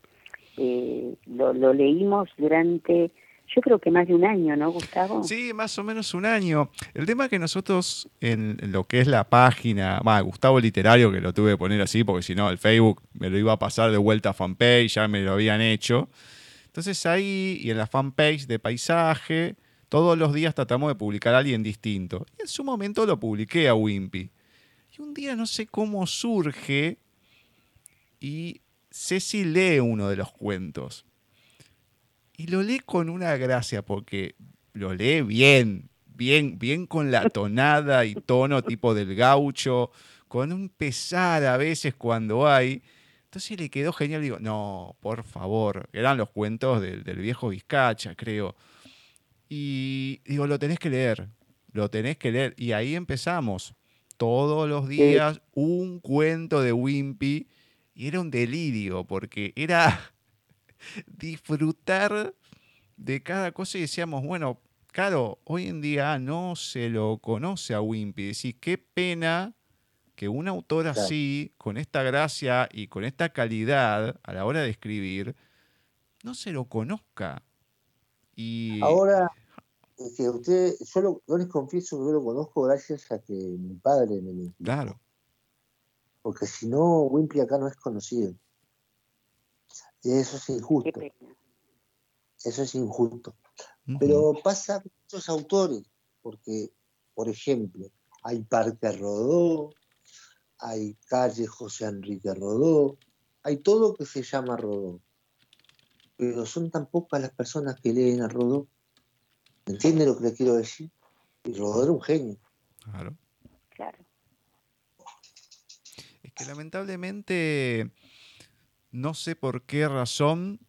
[SPEAKER 4] eh, lo, leímos durante, yo creo que más de un año, ¿no, Gustavo?
[SPEAKER 2] Sí, más o menos un año. El tema es que nosotros en, lo que es la página, va, Gustavo Literario, que lo tuve que poner así porque si no el Facebook me lo iba a pasar de vuelta a fanpage, ya me lo habían hecho. Entonces ahí y en la fanpage de paisaje, todos los días tratamos de publicar a alguien distinto. Y en su momento lo publiqué a Wimpy. Y un día no sé cómo surge y Ceci lee uno de los cuentos. Y lo lee con una gracia porque lo lee bien, bien, bien con la tonada y tono tipo del gaucho, con un pesar a veces cuando hay. Entonces le quedó genial. Digo, no, por favor. Eran los cuentos del, viejo Vizcacha, creo. Y digo, lo tenés que leer. Lo tenés que leer. Y ahí empezamos. Todos los días un cuento de Wimpy. Y era un delirio, porque era disfrutar de cada cosa y decíamos, bueno, claro, hoy en día no se lo conoce a Wimpy. Decís, qué pena que un autor así, con esta gracia y con esta calidad a la hora de escribir, no se lo conozca. Y...
[SPEAKER 3] Ahora, que usted, yo, les confieso que yo lo conozco gracias a que mi padre me lo
[SPEAKER 2] Claro.
[SPEAKER 3] Porque si no, Wimpy acá no es conocido. Y eso es injusto. Eso es injusto. Pero pasa con muchos autores, porque, por ejemplo, hay Parque Rodó, hay calle José Enrique Rodó, hay todo que se llama Rodó. Pero son tan pocas las personas que leen a Rodó. ¿Entiende lo que le quiero decir? Y Rodó era un genio.
[SPEAKER 2] Claro. Es que lamentablemente no sé por qué razón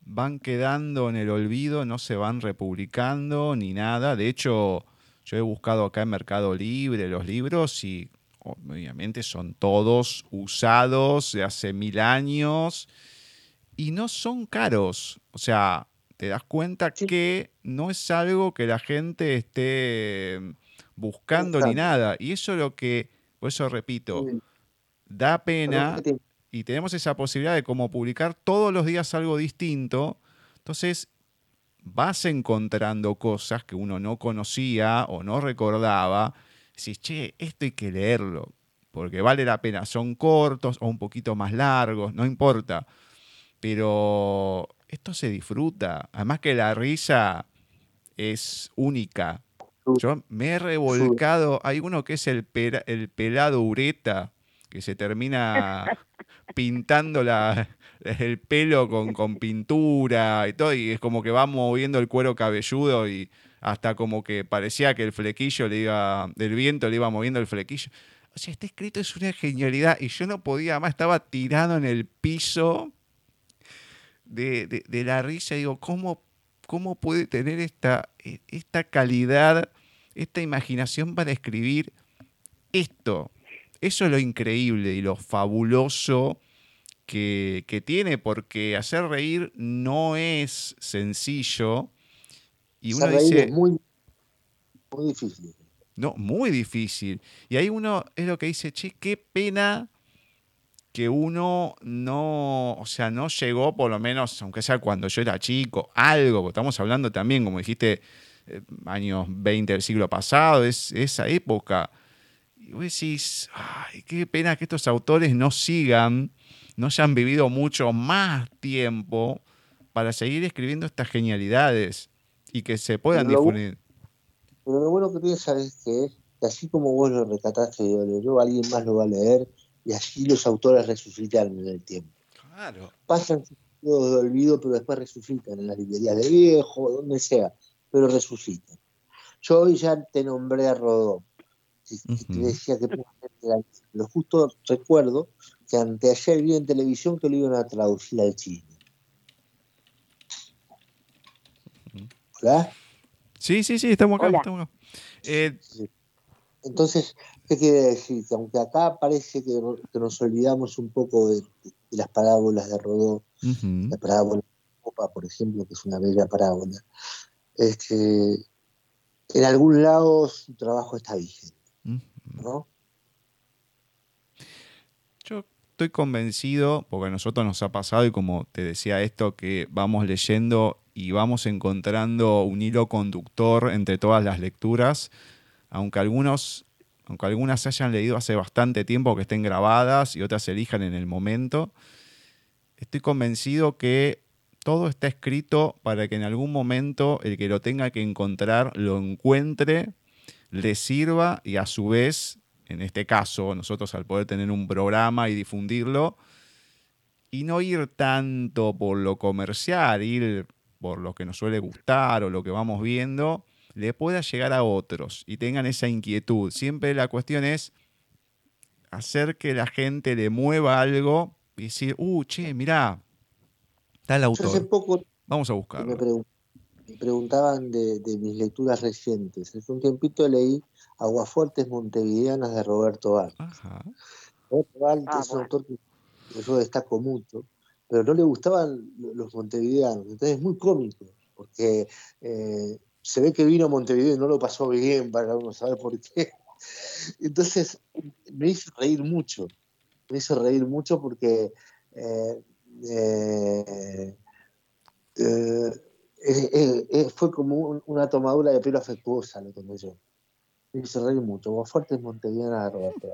[SPEAKER 2] van quedando en el olvido, no se van republicando ni nada. De hecho, yo he buscado acá en Mercado Libre los libros y obviamente son todos usados de hace mil años y no son caros. O sea, te das cuenta que no es algo que la gente esté buscando ni nada. Y eso es lo que, Por eso repito, da pena y tenemos esa posibilidad de como publicar todos los días algo distinto. Entonces vas encontrando cosas que uno no conocía o no recordaba. Decís, che, esto hay que leerlo, porque vale la pena. Son cortos o un poquito más largos, no importa. Pero esto se disfruta. Además que la risa es única. Yo me he revolcado. Hay uno que es el, el pelado ureta, que se termina pintando el pelo con, con, pintura y todo, y es como que va moviendo el cuero cabelludo y hasta como que parecía que el flequillo le iba, del viento le iba moviendo el flequillo. O sea, este escrito es una genialidad y yo no podía más, estaba tirado en el piso de, de, la risa. Digo, ¿cómo, ¿cómo puede tener esta, e, esta calidad, esta imaginación para escribir esto? Eso es lo increíble y lo fabuloso que, tiene, porque hacer reír no es sencillo. Y uno dice,
[SPEAKER 3] es muy, muy difícil.
[SPEAKER 2] No, muy difícil. Y ahí uno es lo que dice, che, qué pena que uno no, o sea, no llegó, por lo menos, aunque sea cuando yo era chico, algo, porque estamos hablando también, como dijiste, eh, años 20 del siglo pasado, es esa época. Y vos decís, ay, qué pena que estos autores no sigan, no hayan vivido mucho más tiempo para seguir escribiendo estas genialidades y que se puedan difundir.
[SPEAKER 3] Pero lo bueno que piensas es que, así como vos lo recataste yo, alguien más lo va a leer y así los autores resucitan en el tiempo. Claro. Pasan de olvido, pero después resucitan en las librerías de viejo, donde sea, pero resucitan. Yo hoy ya te nombré a Rodó, y te decía que lo justo recuerdo que anteayer vi en televisión que lo iban a traducir al chino.
[SPEAKER 2] ¿Hola? Sí, sí, sí, estamos acá. Estamos acá. Eh,
[SPEAKER 3] entonces, ¿qué quiere decir? Que aunque acá parece que, nos olvidamos un poco de, las parábolas de Rodó, la parábola de Copa, por ejemplo, que es una bella parábola, este, en algún lado su trabajo está vigente, ¿no?
[SPEAKER 2] Yo estoy convencido, porque a nosotros nos ha pasado, y como te decía esto, que vamos leyendo y vamos encontrando un hilo conductor entre todas las lecturas aunque algunos, aunque algunas se hayan leído hace bastante tiempo que estén grabadas y otras se elijan en el momento, estoy convencido que todo está escrito para que en algún momento el que lo tenga que encontrar lo encuentre, le sirva y a su vez, en este caso, nosotros al poder tener un programa y difundirlo, y no ir tanto por lo comercial, ir por lo que nos suele gustar o lo que vamos viendo, le pueda llegar a otros y tengan esa inquietud. Siempre la cuestión es hacer que la gente le mueva algo y decir, uh, che, mirá, está el autor.
[SPEAKER 3] hace poco
[SPEAKER 2] Vamos a buscarlo.
[SPEAKER 3] Me, preguntaban de, mis lecturas recientes. Hace un tiempito leí Aguafuertes Montevideanas de Roberto Val. Roberto Val ah, es un autor que yo destaco mucho, pero no le gustaban los montevideanos. Entonces es muy cómico, porque eh, se ve que vino a Montevideo y no lo pasó bien, para uno saber por qué. Entonces, me hizo reír mucho, me hizo reír mucho porque eh, eh, eh, fue como una tomadura de pelo afectuosa lo tomé yo. Me hizo reír mucho, Vos fuertes Montevideana de Roberto.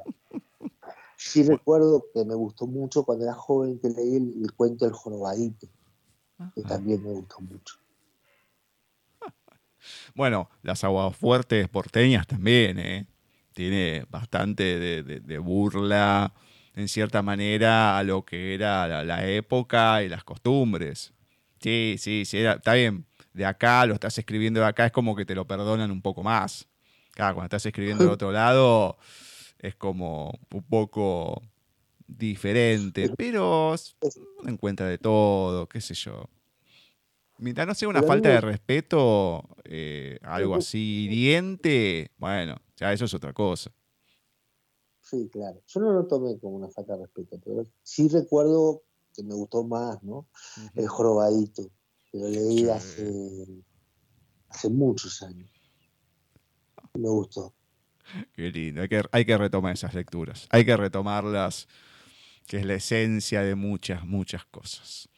[SPEAKER 3] Sí recuerdo que me gustó mucho cuando era joven que leí el, cuento El Jorobadito, que también me gustó mucho.
[SPEAKER 2] Bueno, las aguas fuertes porteñas también, ¿eh? Tiene bastante de, burla, en cierta manera, a lo que era la, época y las costumbres. Sí, sí, sí, está bien. De acá, lo estás escribiendo de acá, es como que te lo perdonan un poco más. Claro, cuando estás escribiendo de otro lado, es como un poco diferente, pero encuentra de todo, qué sé yo. Mientras no sea una falta de respeto, eh, algo así hiriente, bueno, ya eso es otra cosa.
[SPEAKER 3] Sí, claro. Yo no lo tomé como una falta de respeto, pero sí recuerdo que me gustó más, ¿no? El jorobadito, que lo leí hace, hace muchos años. Me gustó.
[SPEAKER 2] Qué lindo, hay que, hay que retomar esas lecturas, hay que retomarlas, que es la esencia de muchas, muchas cosas.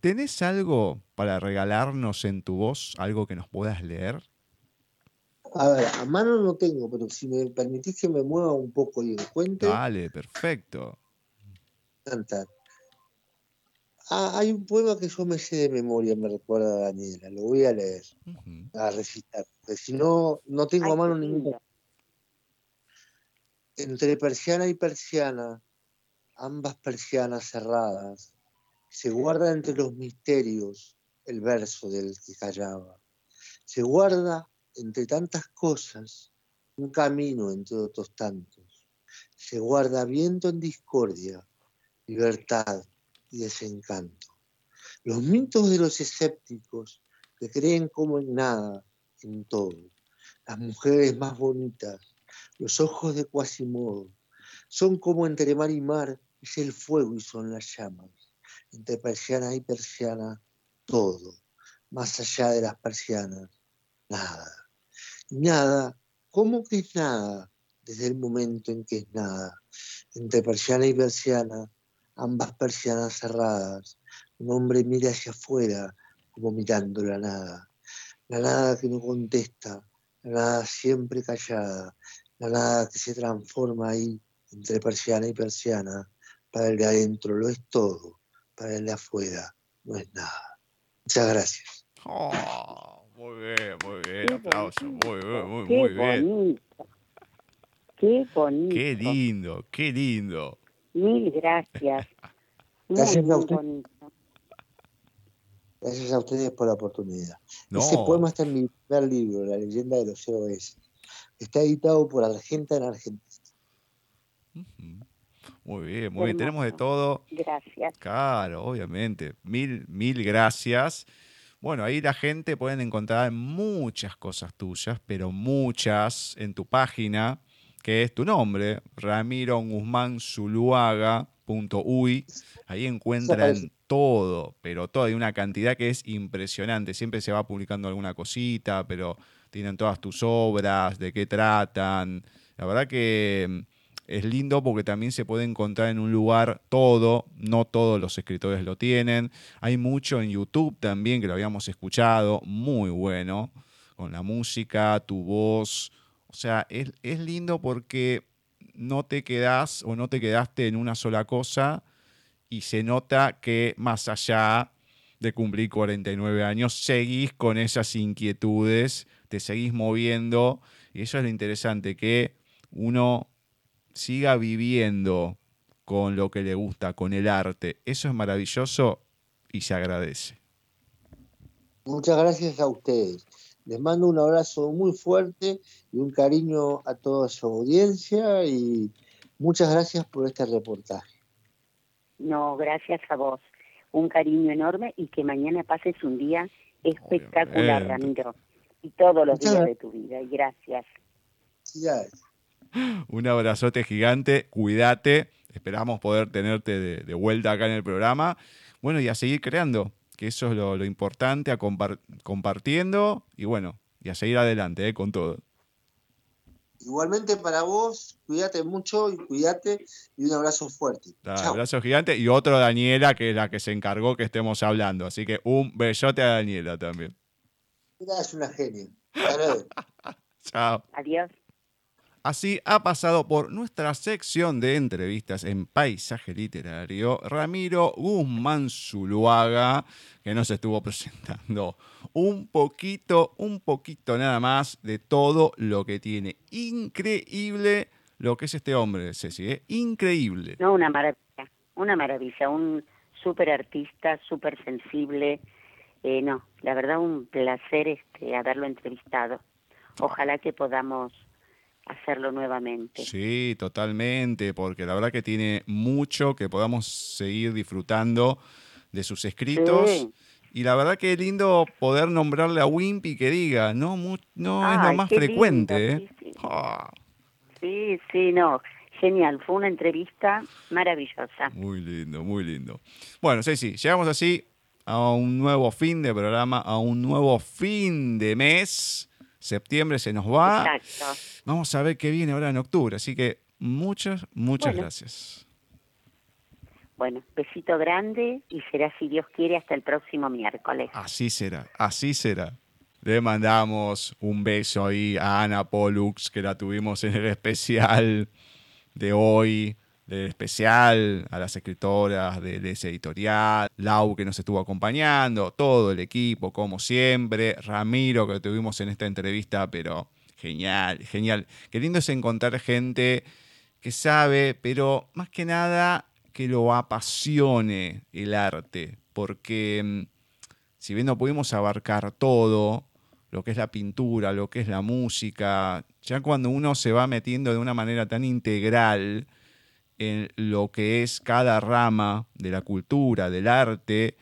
[SPEAKER 2] ¿Tenés algo para regalarnos en tu voz, algo que nos puedas leer?
[SPEAKER 3] A ver, a mano no tengo, pero si me permitís que me mueva un poco y encuentre.
[SPEAKER 2] Dale, perfecto.
[SPEAKER 3] Cantar. Ah, hay un poema que yo me sé de memoria, me recuerda a Daniela, lo voy a leer, a recitar, porque si no, no tengo a mano ninguna. Entre persiana y persiana, ambas persianas cerradas, se guarda entre los misterios el verso del que callaba. Se guarda entre tantas cosas un camino entre otros tantos. Se guarda viento en discordia, libertad y desencanto. Los mitos de los escépticos que creen como en nada, en todo. Las mujeres más bonitas, los ojos de Quasimodo, son como entre mar y mar, es el fuego y son las llamas entre persiana y persiana, todo. Más allá de las persianas, nada. nada, ¿cómo que es nada? Desde el momento en que es nada. Entre persiana y persiana, ambas persianas cerradas, un hombre mira hacia afuera como mirando la nada. La nada que no contesta, la nada siempre callada, la nada que se transforma ahí entre persiana y persiana. Para el de adentro lo es todo para el de afuera no es nada. Muchas gracias.
[SPEAKER 2] Oh, muy bien, muy bien, aplauso, muy bien, muy, muy bien.
[SPEAKER 4] Qué bonito.
[SPEAKER 2] Qué lindo, qué lindo.
[SPEAKER 4] Mil gracias.
[SPEAKER 3] gracias a ustedes. Gracias a ustedes por la oportunidad. Ese poema está en mi primer libro, La leyenda de los COS. Está editado por Argenta en Argentina.
[SPEAKER 2] Muy bien, muy bien. Tenemos de todo.
[SPEAKER 4] Gracias.
[SPEAKER 2] Claro, obviamente. Mil, mil gracias. Bueno, ahí la gente pueden encontrar muchas cosas tuyas, pero muchas en tu página, que es tu nombre, Ramiro Guzmán Zuluaga.uy. Ahí encuentran todo, pero todo. Hay una cantidad que es impresionante. Siempre se va publicando alguna cosita, pero tienen todas tus obras, de qué tratan. La verdad que es lindo porque también se puede encontrar en un lugar todo, no todos los escritores lo tienen. Hay mucho en YouTube también que lo habíamos escuchado, muy bueno, con la música, tu voz. O sea, es, es lindo porque no te quedas o no te quedaste en una sola cosa y se nota que más allá de cumplir 49 años, seguís con esas inquietudes, te seguís moviendo y eso es lo interesante, que uno siga viviendo con lo que le gusta, con el arte. Eso es maravilloso y se agradece.
[SPEAKER 3] Muchas gracias a ustedes. Les mando un abrazo muy fuerte y un cariño a toda su audiencia y muchas gracias por este reportaje.
[SPEAKER 4] No, gracias a vos. Un cariño enorme y que mañana pases un día espectacular, Ramiro. Y todos los días de tu vida. Y gracias.
[SPEAKER 3] Gracias.
[SPEAKER 2] Un abrazote gigante, cuídate. Esperamos poder tenerte de, vuelta acá en el programa. Bueno, y a seguir creando, que eso es lo, importante, a compartiendo y bueno, y a seguir adelante eh, con todo.
[SPEAKER 3] Igualmente para vos, cuídate mucho y cuídate y un abrazo fuerte.
[SPEAKER 2] Un abrazo gigante y otro Daniela, que es la que se encargó que estemos hablando. Así que un besote a Daniela también.
[SPEAKER 3] Es una genia.
[SPEAKER 2] Chao.
[SPEAKER 4] Adiós.
[SPEAKER 2] Así ha pasado por nuestra sección de entrevistas en Paisaje Literario Ramiro Guzmán Zuluaga, que nos estuvo presentando un poquito, un poquito nada más de todo lo que tiene. Increíble lo que es este hombre, Ceci, ¿eh? increíble.
[SPEAKER 4] No, una maravilla, una maravilla, un súper artista, súper sensible. Eh, no, la verdad un placer este haberlo entrevistado. Ojalá que podamos hacerlo nuevamente.
[SPEAKER 2] Sí, totalmente, porque la verdad que tiene mucho que podamos seguir disfrutando de sus escritos. Y la verdad que es lindo poder nombrarle a Wimpy que diga, no, no es lo más frecuente. ¿eh?
[SPEAKER 4] Ah. sí, sí, no, genial, fue una entrevista maravillosa.
[SPEAKER 2] Muy lindo, muy lindo. Bueno, sí, sí, llegamos así a un nuevo fin de programa, a un nuevo fin de mes Septiembre se nos va.
[SPEAKER 4] Exacto.
[SPEAKER 2] Vamos a ver qué viene ahora en octubre. Así que muchas, muchas
[SPEAKER 4] Bueno.
[SPEAKER 2] gracias.
[SPEAKER 4] Bueno, besito grande y será, si Dios quiere, hasta el próximo miércoles.
[SPEAKER 2] Así será, así será. Le mandamos un beso ahí a Ana Pollux, que la tuvimos en el especial de hoy, del especial, a las escritoras de, de ese editorial, Lau que nos estuvo acompañando, todo el equipo, como siempre, Ramiro que tuvimos en esta entrevista, pero genial, genial. Qué lindo es encontrar gente que sabe, pero más que nada que lo apasione el arte, porque mm, si bien no pudimos abarcar todo, lo que es la pintura, lo que es la música, ya cuando uno se va metiendo de una manera tan integral en lo que es cada rama de la cultura, del arte,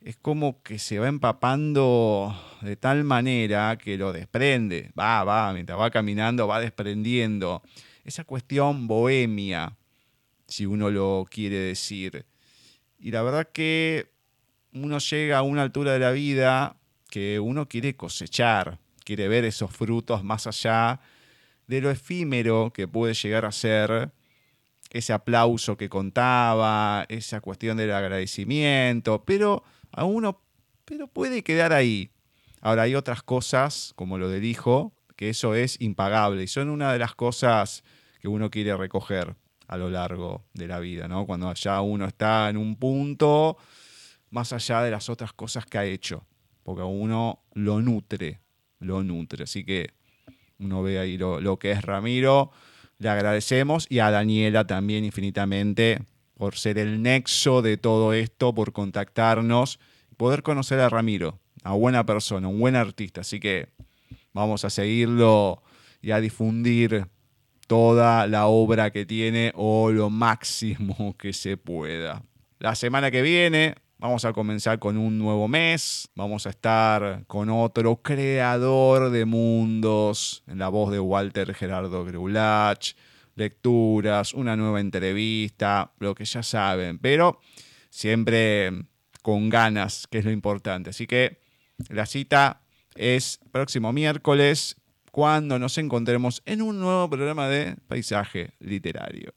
[SPEAKER 2] es como que se va empapando de tal manera que lo desprende, va, va, mientras va caminando va desprendiendo esa cuestión bohemia, si uno lo quiere decir. Y la verdad que uno llega a una altura de la vida que uno quiere cosechar, quiere ver esos frutos más allá de lo efímero que puede llegar a ser ese aplauso que contaba, esa cuestión del agradecimiento, pero a uno pero puede quedar ahí. Ahora hay otras cosas, como lo del hijo, que eso es impagable y son una de las cosas que uno quiere recoger a lo largo de la vida, ¿no? Cuando ya uno está en un punto más allá de las otras cosas que ha hecho, porque uno lo nutre, lo nutre. Así que uno ve ahí lo, lo que es Ramiro, le agradecemos y a Daniela también infinitamente por ser el nexo de todo esto, por contactarnos, poder conocer a Ramiro, a buena persona, un buen artista. Así que vamos a seguirlo y a difundir toda la obra que tiene o lo máximo que se pueda. La semana que viene vamos a comenzar con un nuevo mes, vamos a estar con otro creador de mundos, en la voz de Walter Gerardo Greulach, lecturas, una nueva entrevista, lo que ya saben, pero siempre con ganas, que es lo importante. Así que la cita es próximo miércoles cuando nos encontremos en un nuevo programa de Paisaje Literario.